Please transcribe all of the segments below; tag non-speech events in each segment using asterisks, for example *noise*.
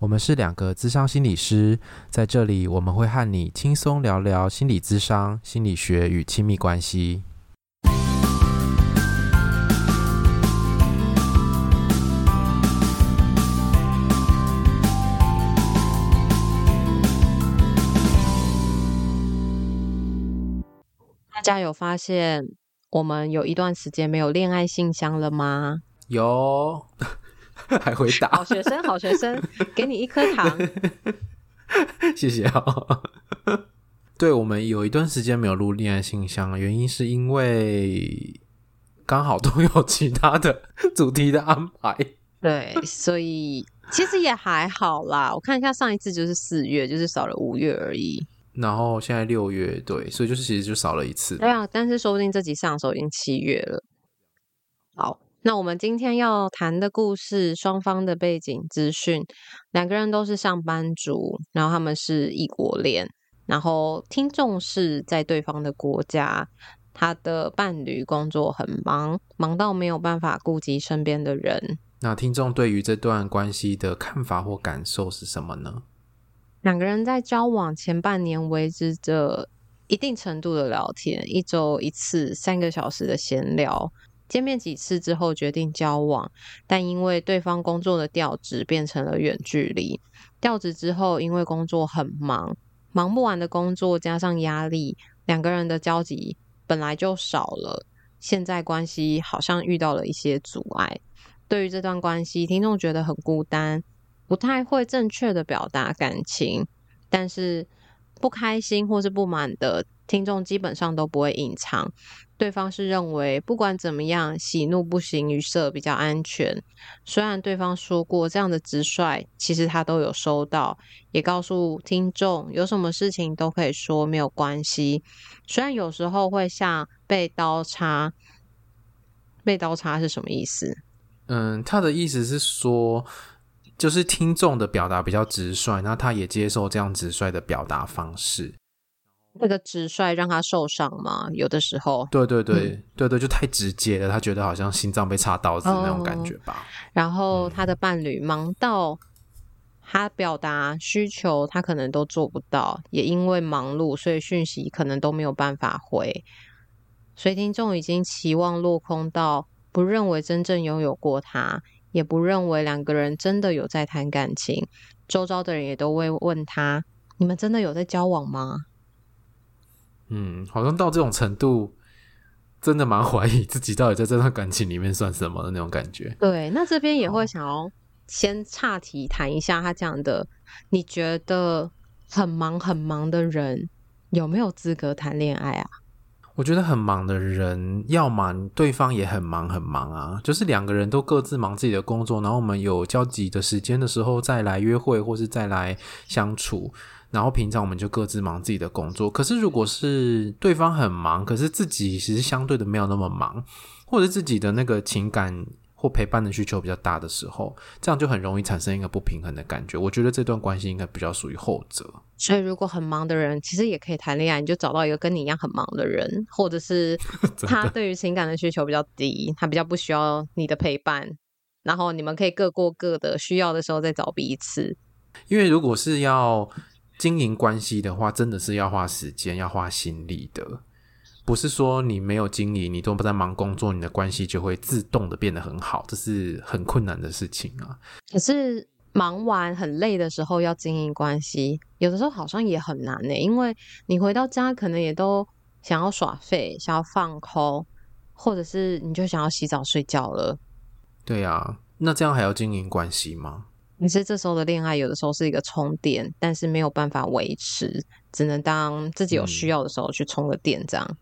我们是两个咨商心理师，在这里我们会和你轻松聊聊心理咨商、心理学与亲密关系。大家有发现我们有一段时间没有恋爱信箱了吗？有。*laughs* 还会打，好学生，好学生，给你一颗糖，*laughs* 谢谢啊。*laughs* 对，我们有一段时间没有录恋爱信箱，原因是因为刚好都有其他的主题的安排。对，所以其实也还好啦。我看一下上一次就是四月，就是少了五月而已。然后现在六月，对，所以就是其实就少了一次。对啊，但是说不定这集上的时候已经七月了。好。那我们今天要谈的故事，双方的背景资讯，两个人都是上班族，然后他们是异国恋，然后听众是在对方的国家，他的伴侣工作很忙，忙到没有办法顾及身边的人。那听众对于这段关系的看法或感受是什么呢？两个人在交往前半年维持着一定程度的聊天，一周一次，三个小时的闲聊。见面几次之后决定交往，但因为对方工作的调职变成了远距离。调职之后，因为工作很忙，忙不完的工作加上压力，两个人的交集本来就少了。现在关系好像遇到了一些阻碍。对于这段关系，听众觉得很孤单，不太会正确的表达感情，但是不开心或是不满的。听众基本上都不会隐藏，对方是认为不管怎么样，喜怒不形于色比较安全。虽然对方说过这样的直率，其实他都有收到，也告诉听众有什么事情都可以说，没有关系。虽然有时候会像被刀叉，被刀叉是什么意思？嗯，他的意思是说，就是听众的表达比较直率，那他也接受这样直率的表达方式。那个直率让他受伤吗？有的时候，对对对、嗯、对对，就太直接了，他觉得好像心脏被插刀子那种感觉吧。哦、然后他的伴侣忙到他表达需求，他可能都做不到，也因为忙碌，所以讯息可能都没有办法回。所以听众已经期望落空到不认为真正拥有过他，也不认为两个人真的有在谈感情。周遭的人也都会问他：“你们真的有在交往吗？”嗯，好像到这种程度，真的蛮怀疑自己到底在这段感情里面算什么的那种感觉。对，那这边也会想要先岔题谈一下他讲的，你觉得很忙很忙的人有没有资格谈恋爱啊？我觉得很忙的人，要么对方也很忙很忙啊，就是两个人都各自忙自己的工作，然后我们有交集的时间的时候再来约会，或是再来相处。然后平常我们就各自忙自己的工作。可是如果是对方很忙，可是自己其实相对的没有那么忙，或者自己的那个情感或陪伴的需求比较大的时候，这样就很容易产生一个不平衡的感觉。我觉得这段关系应该比较属于后者。所以如果很忙的人，其实也可以谈恋爱，你就找到一个跟你一样很忙的人，或者是 *laughs* 他对于情感的需求比较低，他比较不需要你的陪伴，然后你们可以各过各的，需要的时候再找彼此。因为如果是要经营关系的话，真的是要花时间、要花心力的，不是说你没有经营，你都不在忙工作，你的关系就会自动的变得很好，这是很困难的事情啊。可是忙完很累的时候要经营关系，有的时候好像也很难呢，因为你回到家可能也都想要耍废、想要放空，或者是你就想要洗澡睡觉了。对啊，那这样还要经营关系吗？你是这时候的恋爱，有的时候是一个充电，但是没有办法维持，只能当自己有需要的时候去充个电，这样。嗯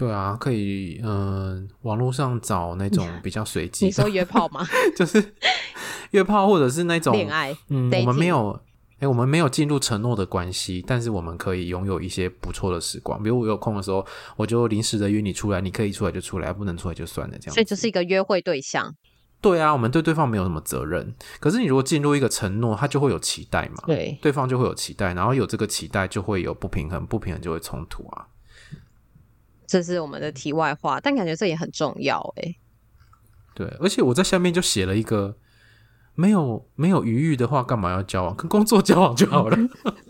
对啊，可以，嗯、呃，网络上找那种 *laughs* 比较随机。你说约炮吗？*laughs* 就是约炮，或者是那种恋爱。嗯，我们没有，哎，我们没有进入承诺的关系，但是我们可以拥有一些不错的时光。比如我有空的时候，我就临时的约你出来，你可以出来就出来，不能出来就算了，这样。所以就是一个约会对象。对啊，我们对对方没有什么责任。可是你如果进入一个承诺，他就会有期待嘛。对，对方就会有期待，然后有这个期待就会有不平衡，不平衡就会冲突啊。这是我们的题外话，但感觉这也很重要哎。对，而且我在下面就写了一个，没有没有余裕的话，干嘛要交往？跟工作交往就好了。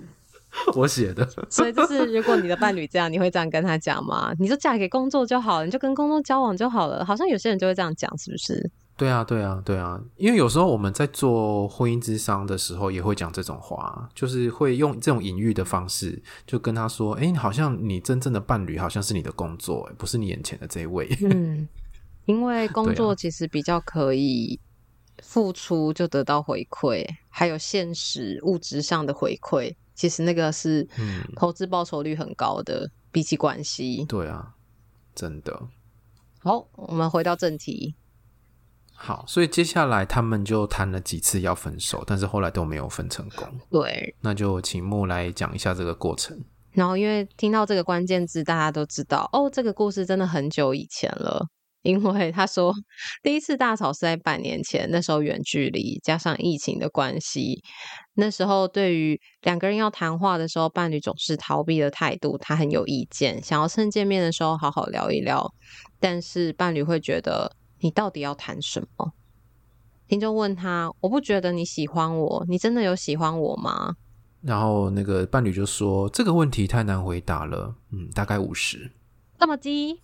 *laughs* 我写的。所以就是，如果你的伴侣这样，你会这样跟他讲吗？你就嫁给工作就好了，你就跟工作交往就好了。好像有些人就会这样讲，是不是？对啊，对啊，对啊，因为有时候我们在做婚姻之商的时候，也会讲这种话，就是会用这种隐喻的方式，就跟他说：“哎，好像你真正的伴侣好像是你的工作，不是你眼前的这一位。*laughs* ”嗯，因为工作其实比较可以付出就得到回馈，啊、还有现实物质上的回馈，其实那个是投资报酬率很高的，嗯、比起关系。对啊，真的。好，我们回到正题。好，所以接下来他们就谈了几次要分手，但是后来都没有分成功。对，那就请木来讲一下这个过程。然后因为听到这个关键字，大家都知道哦，这个故事真的很久以前了。因为他说第一次大吵是在半年前，那时候远距离加上疫情的关系，那时候对于两个人要谈话的时候，伴侣总是逃避的态度，他很有意见，想要趁见面的时候好好聊一聊，但是伴侣会觉得。你到底要谈什么？听众问他：“我不觉得你喜欢我，你真的有喜欢我吗？”然后那个伴侣就说：“这个问题太难回答了，嗯，大概五十。”这么低？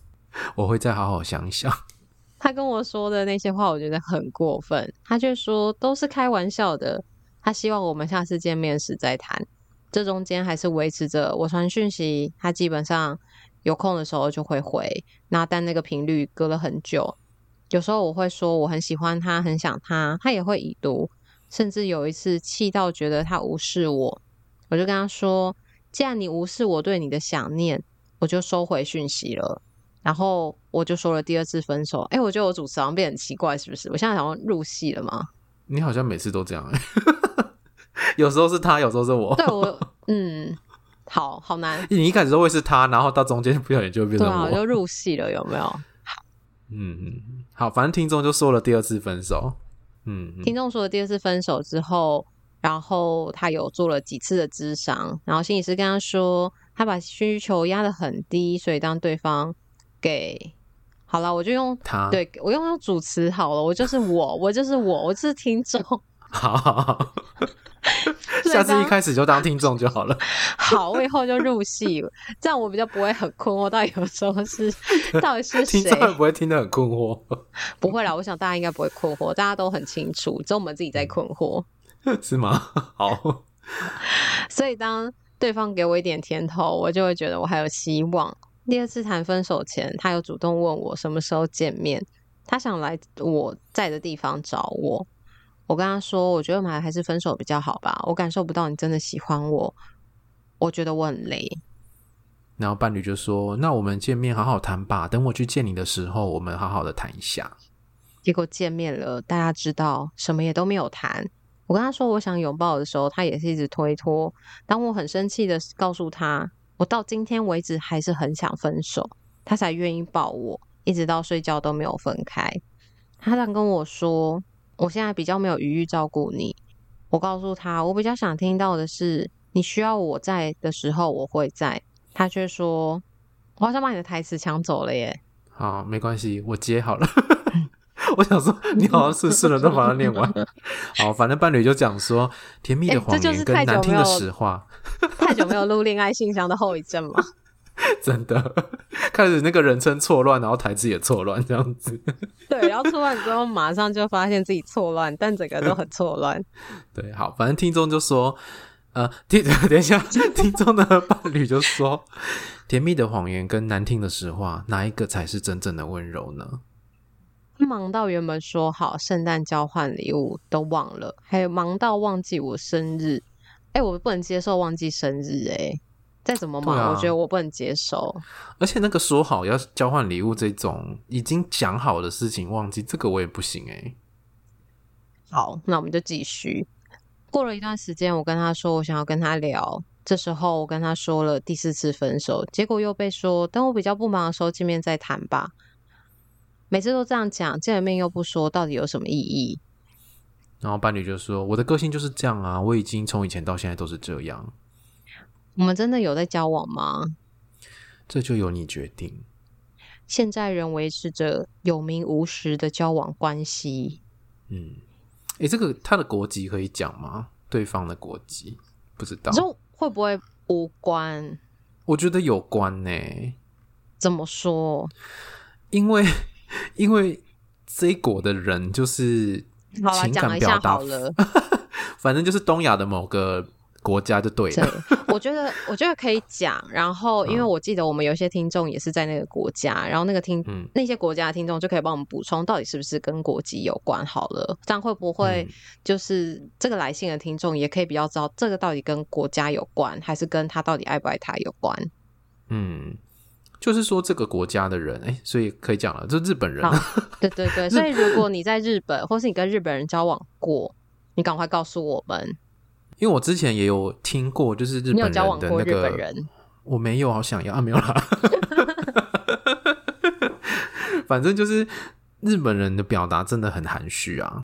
我会再好好想一想。*laughs* 他跟我说的那些话，我觉得很过分。他却说都是开玩笑的。他希望我们下次见面时再谈。这中间还是维持着我传讯息，他基本上有空的时候就会回。那但那个频率隔了很久。有时候我会说我很喜欢他，很想他，他也会已读，甚至有一次气到觉得他无视我，我就跟他说：“既然你无视我对你的想念，我就收回讯息了。”然后我就说了第二次分手。哎，我觉得我主持好像变很奇怪，是不是？我现在好像入戏了吗？*laughs* 你好像每次都这样，欸，*laughs* 有时候是他，有时候是我。对我，*laughs* 嗯，好好难。你一开始都会是他，然后到中间不小心就会变成我，对啊，就入戏了，有没有？嗯嗯，好，反正听众就说了第二次分手。嗯，听众说了第二次分手之后，然后他有做了几次的咨商，然后心理师跟他说，他把需求压得很低，所以当对方给好了，我就用他，对，我用用主词好了，我就是我，我就是我，我就是听众。好好好。*laughs* 下次一开始就当听众就好了。*laughs* 好，我以后就入戏，这样我比较不会很困惑。到底有时候是 *laughs* 到底是谁？听众不会听得很困惑。不会啦，我想大家应该不会困惑，大家都很清楚，只有我们自己在困惑。是吗？好。所以当对方给我一点甜头，我就会觉得我还有希望。第二次谈分手前，他有主动问我什么时候见面，他想来我在的地方找我。我跟他说，我觉得我们还是分手比较好吧。我感受不到你真的喜欢我，我觉得我很累。然后伴侣就说：“那我们见面好好谈吧。等我去见你的时候，我们好好的谈一下。”结果见面了，大家知道什么也都没有谈。我跟他说我想拥抱的时候，他也是一直推脱。当我很生气的告诉他，我到今天为止还是很想分手，他才愿意抱我，一直到睡觉都没有分开。他这样跟我说。我现在比较没有余裕照顾你，我告诉他，我比较想听到的是你需要我在的时候我会在。他却说，我好像把你的台词抢走了耶。好，没关系，我接好了。*laughs* 我想说，你好像是试了都把它念完。好，反正伴侣就讲说，甜蜜的谎言跟难听的实话。*laughs* 太久没有录恋爱信箱的后遗症吗？*laughs* 真的 *laughs* 开始那个人称错乱，然后台词也错乱，这样子。*laughs* 对，然后错乱之后，马上就发现自己错乱，但整个都很错乱。对，好，反正听众就说，呃，听，等一下，听众的伴侣就说：“甜蜜的谎言跟难听的实话，哪一个才是真正的温柔呢？”忙到原本说好圣诞交换礼物都忘了，还有忙到忘记我生日。哎、欸，我不能接受忘记生日、欸，哎，再怎么忙、啊，我觉得我不能接受。而且那个说好要交换礼物这种已经讲好的事情，忘记这个我也不行、欸，哎。好，那我们就继续。过了一段时间，我跟他说我想要跟他聊。这时候我跟他说了第四次分手，结果又被说等我比较不忙的时候见面再谈吧。每次都这样讲，见了面又不说，到底有什么意义？然后伴侣就说：“我的个性就是这样啊，我已经从以前到现在都是这样。”我们真的有在交往吗？这就由你决定。现在仍维持着有名无实的交往关系。嗯。诶，这个他的国籍可以讲吗？对方的国籍不知道，就会不会无关？我觉得有关呢。怎么说？因为因为这一国的人就是情感表达，*laughs* 反正就是东亚的某个。国家就对了，我觉得我觉得可以讲。然后，因为我记得我们有些听众也是在那个国家，然后那个听、嗯、那些国家的听众就可以帮我们补充，到底是不是跟国籍有关？好了，这样会不会就是这个来信的听众也可以比较知道这个到底跟国家有关，还是跟他到底爱不爱他有关？嗯，就是说这个国家的人，哎、欸，所以可以讲了，就日本人。*laughs* 对对对，所以如果你在日本，或是你跟日本人交往过，你赶快告诉我们。因为我之前也有听过，就是日本人的那个，人我没有，好想要啊，没有啦。*laughs* 反正就是日本人的表达真的很含蓄啊，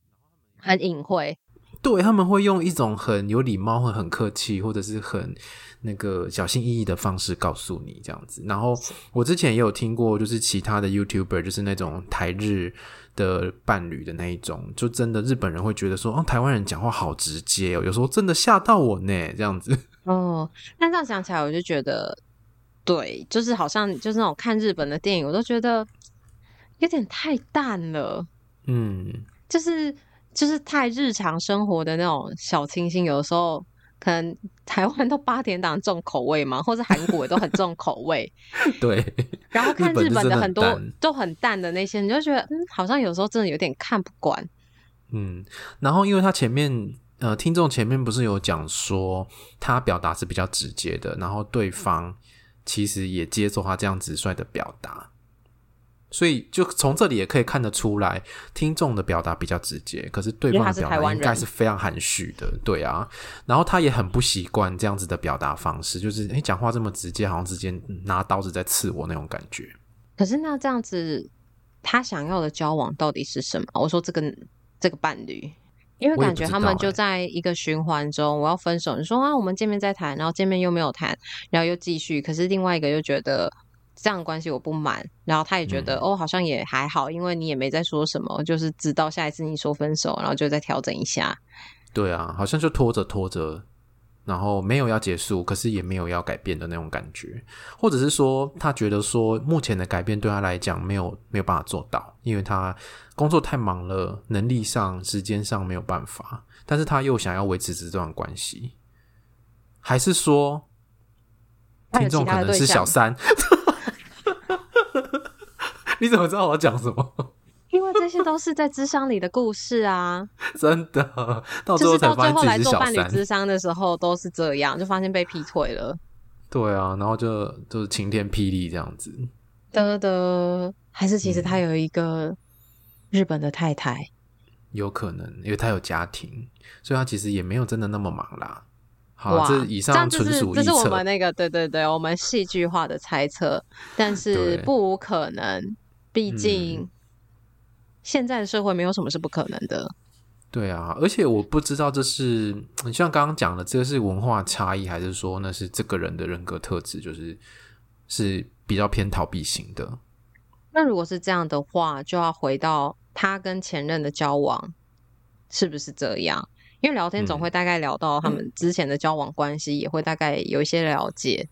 很隐晦。对，他们会用一种很有礼貌、会很客气，或者是很那个小心翼翼的方式告诉你这样子。然后我之前也有听过，就是其他的 YouTuber，就是那种台日。的伴侣的那一种，就真的日本人会觉得说，哦，台湾人讲话好直接哦，有时候真的吓到我呢，这样子。*laughs* 哦，那这样想起来，我就觉得，对，就是好像就是那种看日本的电影，我都觉得有点太淡了。嗯，就是就是太日常生活的那种小清新，有的时候。可能台湾都八点档重口味嘛，*laughs* 或者韩国也都很重口味。*laughs* 对。然后看日本的很多都很淡的那些，你就觉得嗯，好像有时候真的有点看不惯。嗯，然后因为他前面呃，听众前面不是有讲说他表达是比较直接的，然后对方其实也接受他这样直率的表达。所以，就从这里也可以看得出来，听众的表达比较直接，可是对方的表达应该是非常含蓄的，对啊。然后他也很不习惯这样子的表达方式，就是诶，讲话这么直接，好像直接拿刀子在刺我那种感觉。可是那这样子，他想要的交往到底是什么？我说这个 *laughs* 这个伴侣，因为感觉他们就在一个循环中，我要分手，你说啊，我们见面再谈，然后见面又没有谈，然后又继续，可是另外一个又觉得。这样的关系我不满，然后他也觉得、嗯、哦，好像也还好，因为你也没在说什么，就是直到下一次你说分手，然后就再调整一下。对啊，好像就拖着拖着，然后没有要结束，可是也没有要改变的那种感觉，或者是说他觉得说目前的改变对他来讲没有没有办法做到，因为他工作太忙了，能力上、时间上没有办法，但是他又想要维持这段关系，还是说听众可能是小三？*laughs* 你怎么知道我要讲什么？因为这些都是在智商里的故事啊！*laughs* 真的，到最后才发现自己是小三。就是到最后来做伴侣智商的时候都是这样，就发现被劈腿了。对啊，然后就就是晴天霹雳这样子。的的，还是其实他有一个日本的太太，嗯，有可能，因为他有家庭，所以他其实也没有真的那么忙啦。好，这以上纯属这是我们那个对对对，我们戏剧化的猜测，但是不无可能。毕竟，现在的社会没有什么是不可能的。嗯、对啊，而且我不知道这是你像刚刚讲的，这个是文化差异，还是说那是这个人的人格特质，就是是比较偏逃避型的。那如果是这样的话，就要回到他跟前任的交往是不是这样？因为聊天总会大概聊到他们之前的交往关系，也会大概有一些了解。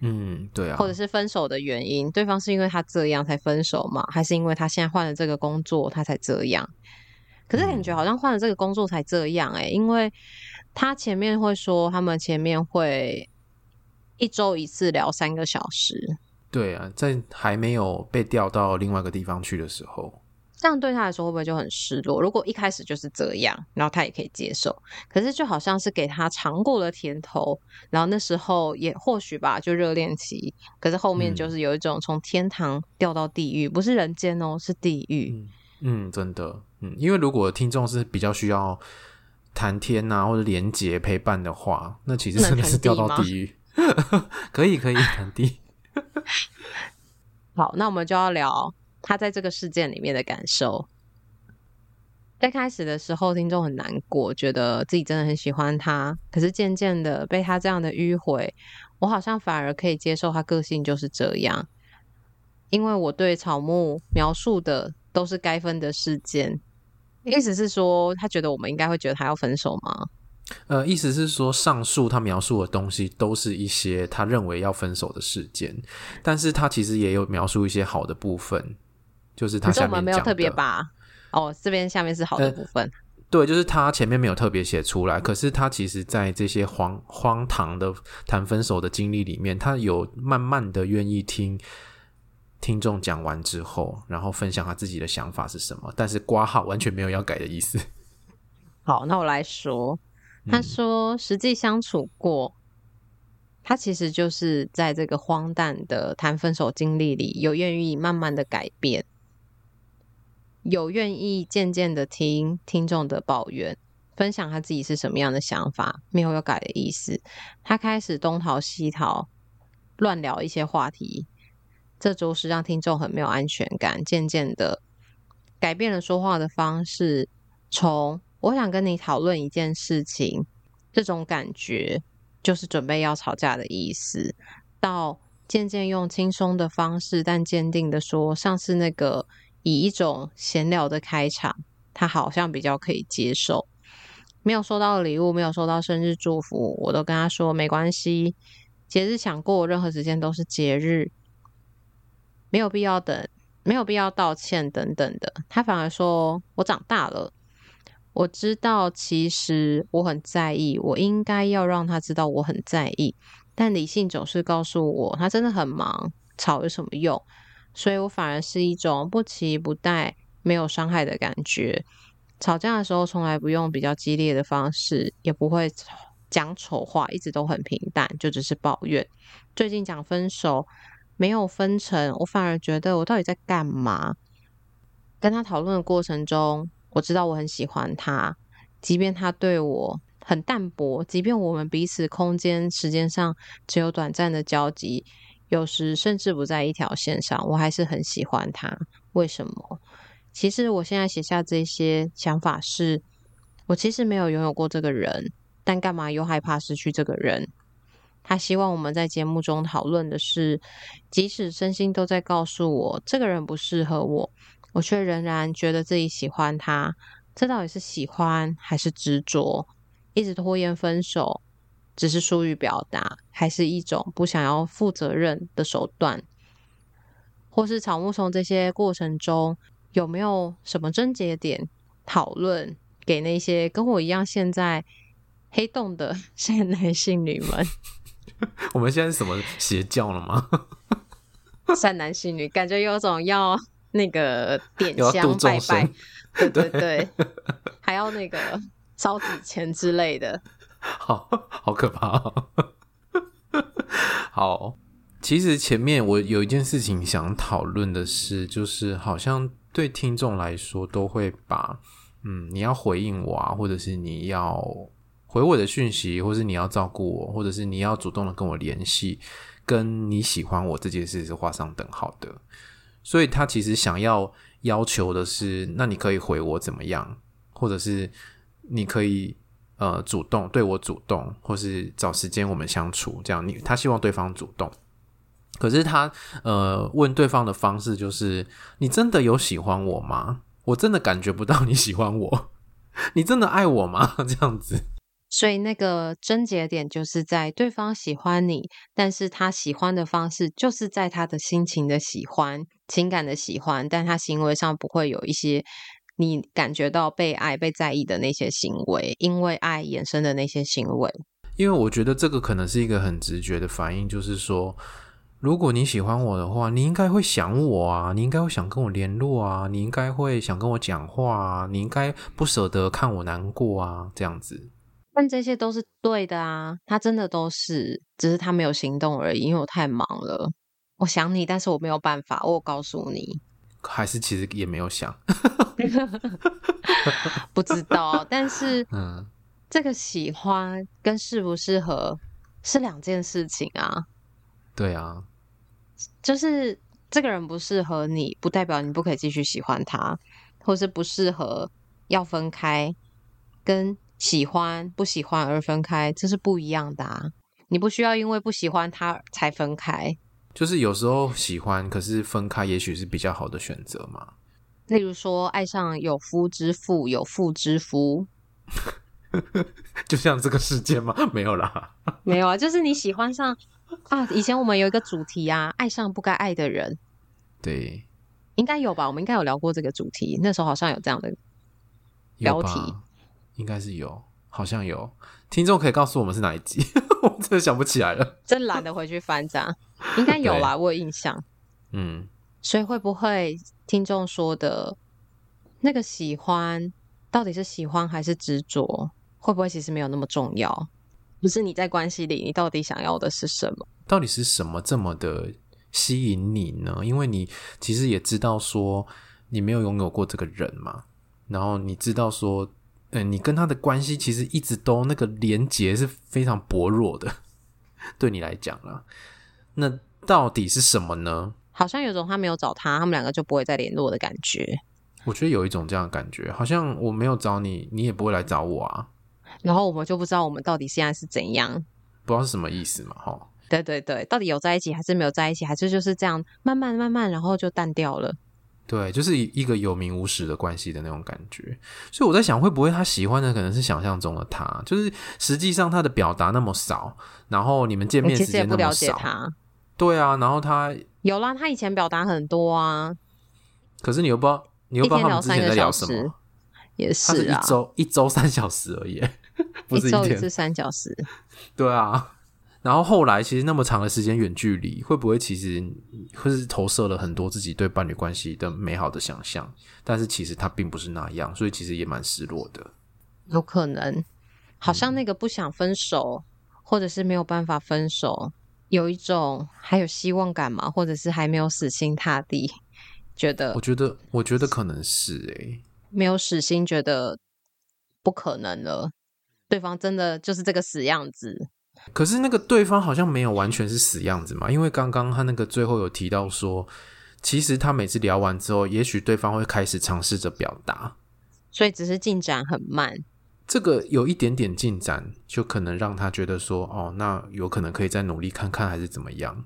嗯，对啊，或者是分手的原因，对方是因为他这样才分手吗？还是因为他现在换了这个工作，他才这样？可是感觉好像换了这个工作才这样哎、欸，因为他前面会说，他们前面会一周一次聊三个小时。对啊，在还没有被调到另外一个地方去的时候，这样对他来说会不会就很失落？如果一开始就是这样，然后他也可以接受，可是就好像是给他尝过了甜头，然后那时候也或许吧，就热恋期，可是后面就是有一种从天堂掉到地狱，嗯、不是人间哦，是地狱。嗯，嗯，真的，嗯，因为如果听众是比较需要谈天啊或者连结陪伴的话，那其实真的是掉到地狱。*laughs* 可以，可以谈地。*laughs* 好，那我们就要聊他在这个事件里面的感受。在开始的时候，听众很难过，觉得自己真的很喜欢他。可是渐渐的被他这样的迂回，我好像反而可以接受他个性就是这样。因为我对草木描述的都是该分的事件，意思是说，他觉得我们应该会觉得他要分手吗？呃，意思是说，上述他描述的东西都是一些他认为要分手的事件，但是他其实也有描述一些好的部分，就是他下面没有特别把哦，这边下面是好的部分。呃，对，就是他前面没有特别写出来，可是他其实在这些荒荒唐的谈分手的经历里面，他有慢慢的愿意听听众讲完之后，然后分享他自己的想法是什么，但是挂号完全没有要改的意思。*laughs* 好，那我来说。他说：“实际相处过，他其实就是在这个荒诞的谈分手经历里，有愿意慢慢的改变，有愿意渐渐的听听众的抱怨，分享他自己是什么样的想法，没有要改的意思。他开始东逃西逃，乱聊一些话题，这就是让听众很没有安全感。渐渐的改变了说话的方式，从。”我想跟你讨论一件事情，这种感觉就是准备要吵架的意思。到渐渐用轻松的方式，但坚定的说，上次那个以一种闲聊的开场，他好像比较可以接受。没有收到礼物，没有收到生日祝福，我都跟他说没关系，节日想过，任何时间都是节日，没有必要等，没有必要道歉等等的。他反而说我长大了。我知道，其实我很在意，我应该要让他知道我很在意，但理性总是告诉我，他真的很忙，吵有什么用？所以我反而是一种不期不待、没有伤害的感觉。吵架的时候，从来不用比较激烈的方式，也不会讲丑话，一直都很平淡，就只是抱怨。最近讲分手，没有分成，我反而觉得我到底在干嘛？跟他讨论的过程中。我知道我很喜欢他，即便他对我很淡薄，即便我们彼此空间、时间上只有短暂的交集，有时甚至不在一条线上，我还是很喜欢他。为什么？其实我现在写下这些想法是，我其实没有拥有过这个人，但干嘛又害怕失去这个人？他希望我们在节目中讨论的是，即使身心都在告诉我这个人不适合我。我却仍然觉得自己喜欢他，这到底是喜欢还是执着？一直拖延分手，只是疏于表达，还是一种不想要负责任的手段？或是草木从这些过程中有没有什么症结点讨论给那些跟我一样现在黑洞的 *laughs* 善男信女们？*laughs* 我们现在是什么邪教了吗？*laughs* 善男信女感觉有种要。那个点香拜拜，对对对，还要那个烧纸钱之类的，*laughs* 好好可怕。好，其实前面我有一件事情想讨论的是，就是好像对听众来说都会把，嗯，你要回应我啊，或者是你要回我的讯息，或是你要照顾我，或者是你要主动的跟我联系，跟你喜欢我这件事是画上等号的。所以他其实想要要求的是，那你可以回我怎么样，或者是你可以呃主动对我主动，或是找时间我们相处这样。你他希望对方主动，可是他呃问对方的方式就是：你真的有喜欢我吗？我真的感觉不到你喜欢我，*laughs* 你真的爱我吗？*laughs* 这样子。所以那个症结点就是在对方喜欢你，但是他喜欢的方式就是在他的心情的喜欢、情感的喜欢，但他行为上不会有一些你感觉到被爱、被在意的那些行为，因为爱衍生的那些行为。因为我觉得这个可能是一个很直觉的反应，就是说，如果你喜欢我的话，你应该会想我啊，你应该会想跟我联络啊，你应该会想跟我讲话啊，你应该不舍得看我难过啊，这样子。但这些都是对的啊，他真的都是，只是他没有行动而已，因为我太忙了。我想你，但是我没有办法，我告诉你，还是其实也没有想，*laughs* 不知道，但是嗯。这个喜欢跟适不适合是两件事情啊。对啊，就是这个人不适合你，不代表你不可以继续喜欢他，或是不适合要分开，跟喜欢不喜欢而分开，这是不一样的啊。你不需要因为不喜欢他才分开。就是有时候喜欢，可是分开也许是比较好的选择嘛。例如说，爱上有夫之妇，有妇之夫。*laughs* 就像这个世界吗？*laughs* 没有啦，*laughs* 没有啊，就是你喜欢上啊。以前我们有一个主题啊，爱上不该爱的人。对，应该有吧？我们应该有聊过这个主题，那时候好像有这样的标题，应该是有，好像有。听众可以告诉我们是哪一集？我真的想不起来了，真懒得回去翻这应该有吧？我有印象。嗯，所以会不会听众说的那个喜欢，到底是喜欢还是执着？会不会其实没有那么重要？不是你在关系里，你到底想要的是什么？到底是什么这么的吸引你呢？因为你其实也知道说你没有拥有过这个人嘛，然后你知道说，嗯，你跟他的关系其实一直都那个连结是非常薄弱的，*laughs* 对你来讲啦。那到底是什么呢？好像有种他没有找他，他们两个就不会再联络的感觉。我觉得有一种这样的感觉，好像我没有找你，你也不会来找我啊。然后我们就不知道我们到底现在是怎样，不知道是什么意思嘛？哈，对对对，到底有在一起还是没有在一起，还是就是这样慢慢慢慢，然后就淡掉了。对，就是一个有名无实的关系的那种感觉。所以我在想，会不会他喜欢的可能是想象中的他，就是实际上他的表达那么少，然后你们见面时间那么少。对啊，然后他有啦，他以前表达很多啊。可是你又不知道，你又不知道他们之前在聊什么。也是啊，是一周一周三小时而已。不是一周一次三小时。对啊，然后后来其实那么长的时间远距离，会不会其实会是投射了很多自己对伴侣关系的美好的想象？但是其实他并不是那样，所以其实也蛮失落的。有可能，好像那个不想分手，嗯、或者是没有办法分手，有一种还有希望感嘛，或者是还没有死心塌地，觉得？我觉得，我觉得可能是诶、欸，没有死心，觉得不可能了。对方真的就是这个死样子，可是那个对方好像没有完全是死样子嘛，因为刚刚他那个最后有提到说，其实他每次聊完之后，也许对方会开始尝试着表达，所以只是进展很慢。这个有一点点进展，就可能让他觉得说，哦，那有可能可以再努力看看，还是怎么样？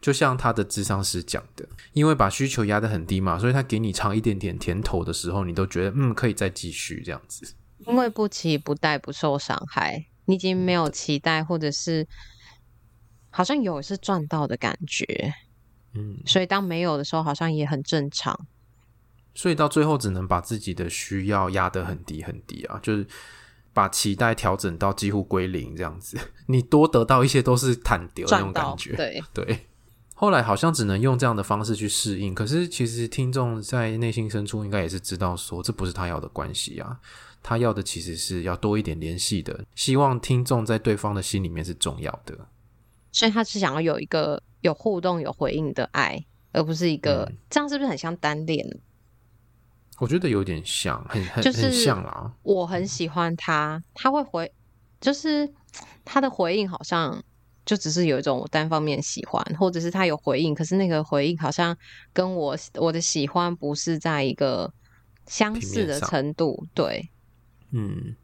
就像他的智商师讲的，因为把需求压得很低嘛，所以他给你尝一点点甜头的时候，你都觉得嗯，可以再继续这样子。因为不期不待，不受伤害，你已经没有期待，或者是好像有是赚到的感觉，嗯，所以当没有的时候，好像也很正常。所以到最后，只能把自己的需要压得很低很低啊，就是把期待调整到几乎归零这样子。*laughs* 你多得到一些都是坦丢那种感觉，对对。后来好像只能用这样的方式去适应，可是其实听众在内心深处应该也是知道说，这不是他要的关系啊。他要的其实是要多一点联系的，希望听众在对方的心里面是重要的，所以他是想要有一个有互动、有回应的爱，而不是一个、嗯、这样，是不是很像单恋？我觉得有点像，很很、就是、很像啦。我很喜欢他，他会回，就是他的回应好像就只是有一种单方面喜欢，或者是他有回应，可是那个回应好像跟我我的喜欢不是在一个相似的程度，对。嗯，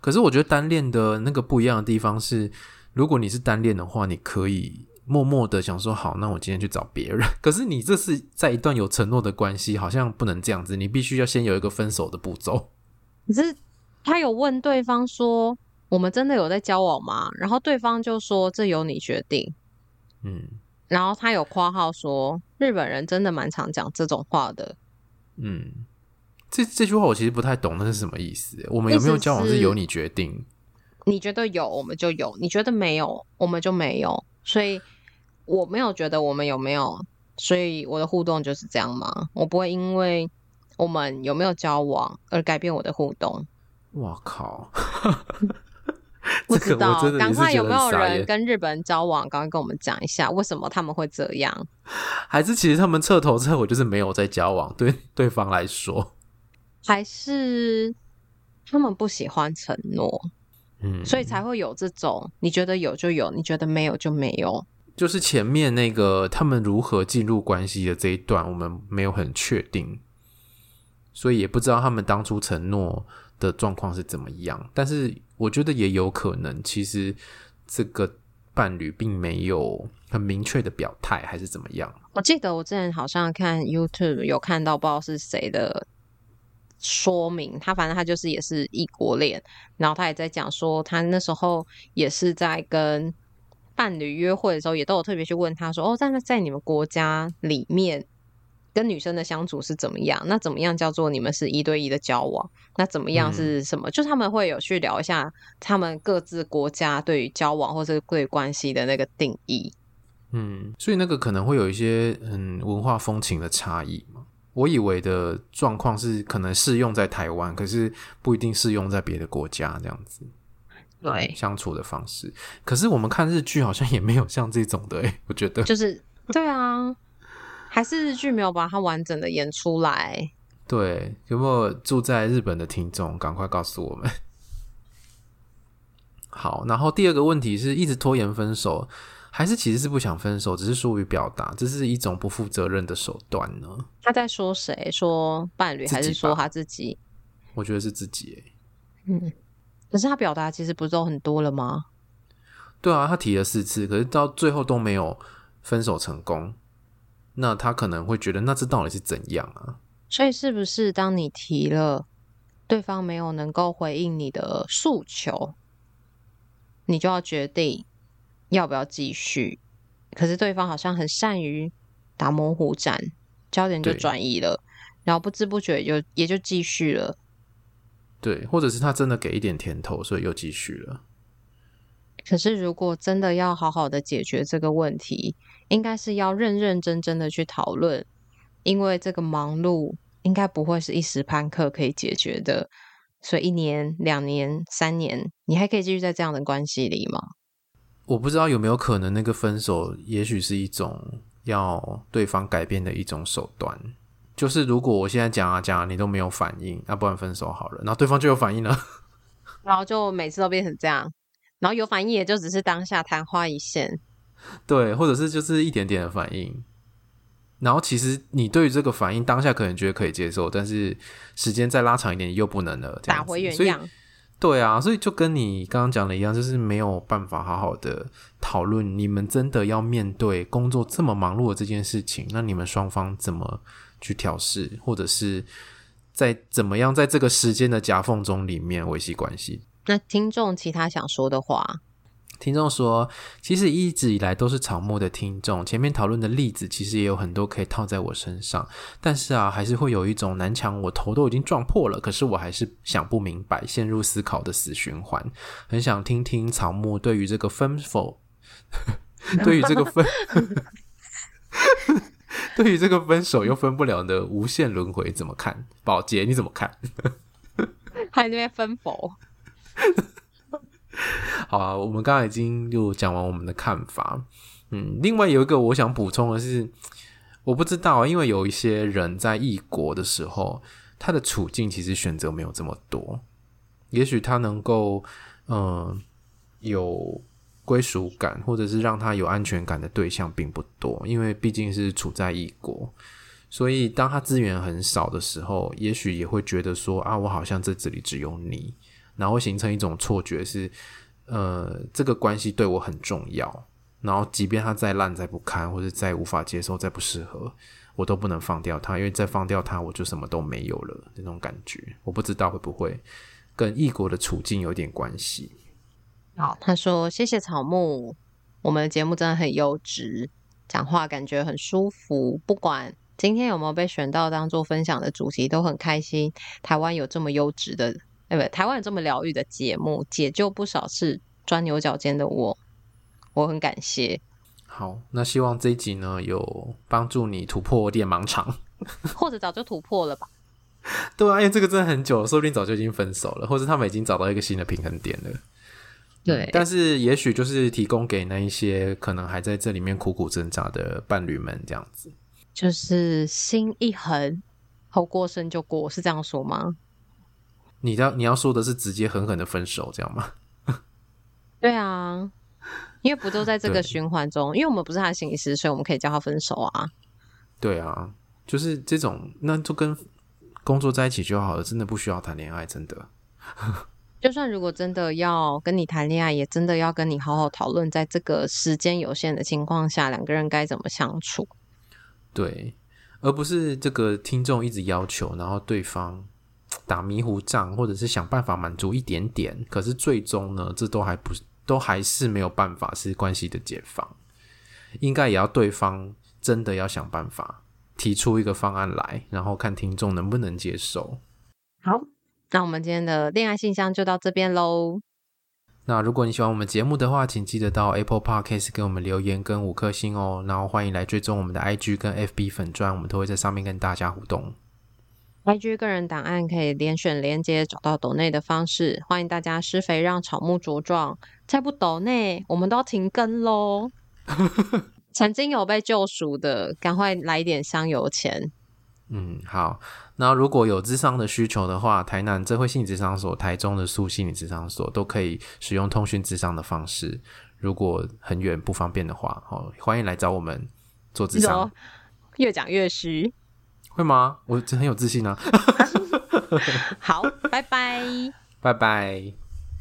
可是我觉得单恋的那个不一样的地方是，如果你是单恋的话，你可以默默的想说好，那我今天去找别人。可是你这是在一段有承诺的关系，好像不能这样子，你必须要先有一个分手的步骤。可是他有问对方说，我们真的有在交往吗？然后对方就说这由你决定。嗯，然后他有括号说，日本人真的蛮常讲这种话的。嗯。这这句话我其实不太懂，那是什么意思？我们有没有交往是由你决定？你觉得有，我们就有；你觉得没有，我们就没有。所以我没有觉得我们有没有，所以我的互动就是这样吗？我不会因为我们有没有交往而改变我的互动。我靠！*laughs* 不知道，赶快有没有人跟日本人交往？赶快跟我们讲一下，为什么他们会这样？*laughs* 还是其实他们彻头彻尾就是没有在交往？对对方来说，还是他们不喜欢承诺？嗯，所以才会有这种你觉得有就有，你觉得没有就没有。就是前面那个他们如何进入关系的这一段，我们没有很确定，所以也不知道他们当初承诺的状况是怎么样。但是我觉得也有可能，其实这个伴侣并没有很明确的表态，还是怎么样。我记得我之前好像看 YouTube 有看到，不知道是谁的。说明他，反正他就是也是异国恋，然后他也在讲说，他那时候也是在跟伴侣约会的时候，也都有特别去问他说，哦，在在你们国家里面跟女生的相处是怎么样？那怎么样叫做你们是一对一的交往？那怎么样是什么？嗯、就他们会有去聊一下他们各自国家对于交往或是对关系的那个定义。嗯，所以那个可能会有一些嗯文化风情的差异嘛。我以为的状况是可能适用在台湾，可是不一定适用在别的国家这样子。对，相处的方式。可是我们看日剧好像也没有像这种的，欸，我觉得就是对啊，还是日剧没有把它完整的演出来。对，有没有住在日本的听众，赶快告诉我们。*laughs* 好，然后第二个问题是一直拖延分手。还是其实是不想分手，只是疏于表达，这是一种不负责任的手段呢？他在说谁？说伴侣还是说他自己？我觉得是自己。嗯，可是他表达其实不是都很多了吗？对啊，他提了四次，可是到最后都没有分手成功。那他可能会觉得，那这到底是怎样啊？所以是不是当你提了，对方没有能够回应你的诉求，你就要决定？要不要继续？可是对方好像很善于打模糊战，焦点就转移了，然后不知不觉就也就继续了。对，或者是他真的给一点甜头，所以又继续了。可是如果真的要好好的解决这个问题，应该是要认认真真的去讨论，因为这个忙碌应该不会是一时半刻可以解决的。所以一年、两年、三年，你还可以继续在这样的关系里吗？我不知道有没有可能，那个分手也许是一种要对方改变的一种手段。就是如果我现在讲啊讲啊，你都没有反应，那不然分手好了。然后对方就有反应了，然后就每次都变成这样。然后有反应也就只是当下昙花一现，*laughs* 对，或者是就是一点点的反应。然后其实你对于这个反应当下可能觉得可以接受，但是时间再拉长一点又不能了，打回原样。对啊，所以就跟你刚刚讲的一样，就是没有办法好好的讨论。你们真的要面对工作这么忙碌的这件事情，那你们双方怎么去调试，或者是在怎么样在这个时间的夹缝中里面维系关系？那听众其他想说的话。听众说，其实一直以来都是草木的听众。前面讨论的例子其实也有很多可以套在我身上，但是啊，还是会有一种南墙我头都已经撞破了，可是我还是想不明白，陷入思考的死循环。很想听听草木对于这个分手，*laughs* 对于这个分，*laughs* 对于这个分手又分不了的无限轮回怎么看？宝杰你怎么看？*laughs* 还在那边分否？好啊，我们刚刚已经又讲完我们的看法。嗯，另外有一个我想补充的是，我不知道，因为有一些人在异国的时候，他的处境其实选择没有这么多。也许他能够，嗯、有归属感，或者是让他有安全感的对象并不多，因为毕竟是处在异国，所以当他资源很少的时候，也许也会觉得说啊，我好像在这里只有你。然后形成一种错觉是，呃，这个关系对我很重要。然后，即便他再烂、再不堪，或者再无法接受、再不适合，我都不能放掉他，因为再放掉他，我就什么都没有了。那种感觉，我不知道会不会跟异国的处境有点关系。好，他说：“谢谢草木，我们的节目真的很优质，讲话感觉很舒服。不管今天有没有被选到当做分享的主题，都很开心。台湾有这么优质的，哎，不，台湾有这么疗愈的节目，解救不少是钻牛角尖的我，我很感谢。好，那希望这一集呢，有帮助你突破恋盲肠，*laughs* 或者早就突破了吧？对啊，因为这个真的很久了，说不定早就已经分手了，或者他们已经找到一个新的平衡点了。对、嗯，但是也许就是提供给那一些可能还在这里面苦苦挣扎的伴侣们，这样子。就是心一横，头过身就过，是这样说吗？你要你要说的是直接狠狠的分手，这样吗？*laughs* 对啊，因为不都在这个循环中，因为我们不是他的心理师，所以我们可以叫他分手啊。对啊，就是这种，那就跟工作在一起就好了，真的不需要谈恋爱，真的。*laughs* 就算如果真的要跟你谈恋爱，也真的要跟你好好讨论，在这个时间有限的情况下，两个人该怎么相处。对，而不是这个听众一直要求，然后对方打迷糊仗，或者是想办法满足一点点，可是最终呢，这都还不都还是没有办法是关系的解放。应该也要对方真的要想办法提出一个方案来，然后看听众能不能接受。好，那我们今天的恋爱信箱就到这边喽。那如果你喜欢我们节目的话，请记得到 Apple Podcast 给我们留言跟五颗星哦。然后欢迎来追踪我们的 IG 跟 FB 粉专，我们都会在上面跟大家互动。IG 个人档案可以连选连接找到抖内的方式，欢迎大家施肥让草木茁壮。再不抖内，我们都要停更喽。*laughs* 曾经有被救赎的，赶快来一点香油钱。嗯，好。那如果有智商的需求的话，台南智慧心理智商所、台中的素心理智商所都可以使用通讯智商的方式。如果很远不方便的话，哦，欢迎来找我们做咨商。越讲越虚，会吗？我真很有自信啊。*laughs* 好，拜拜，拜拜。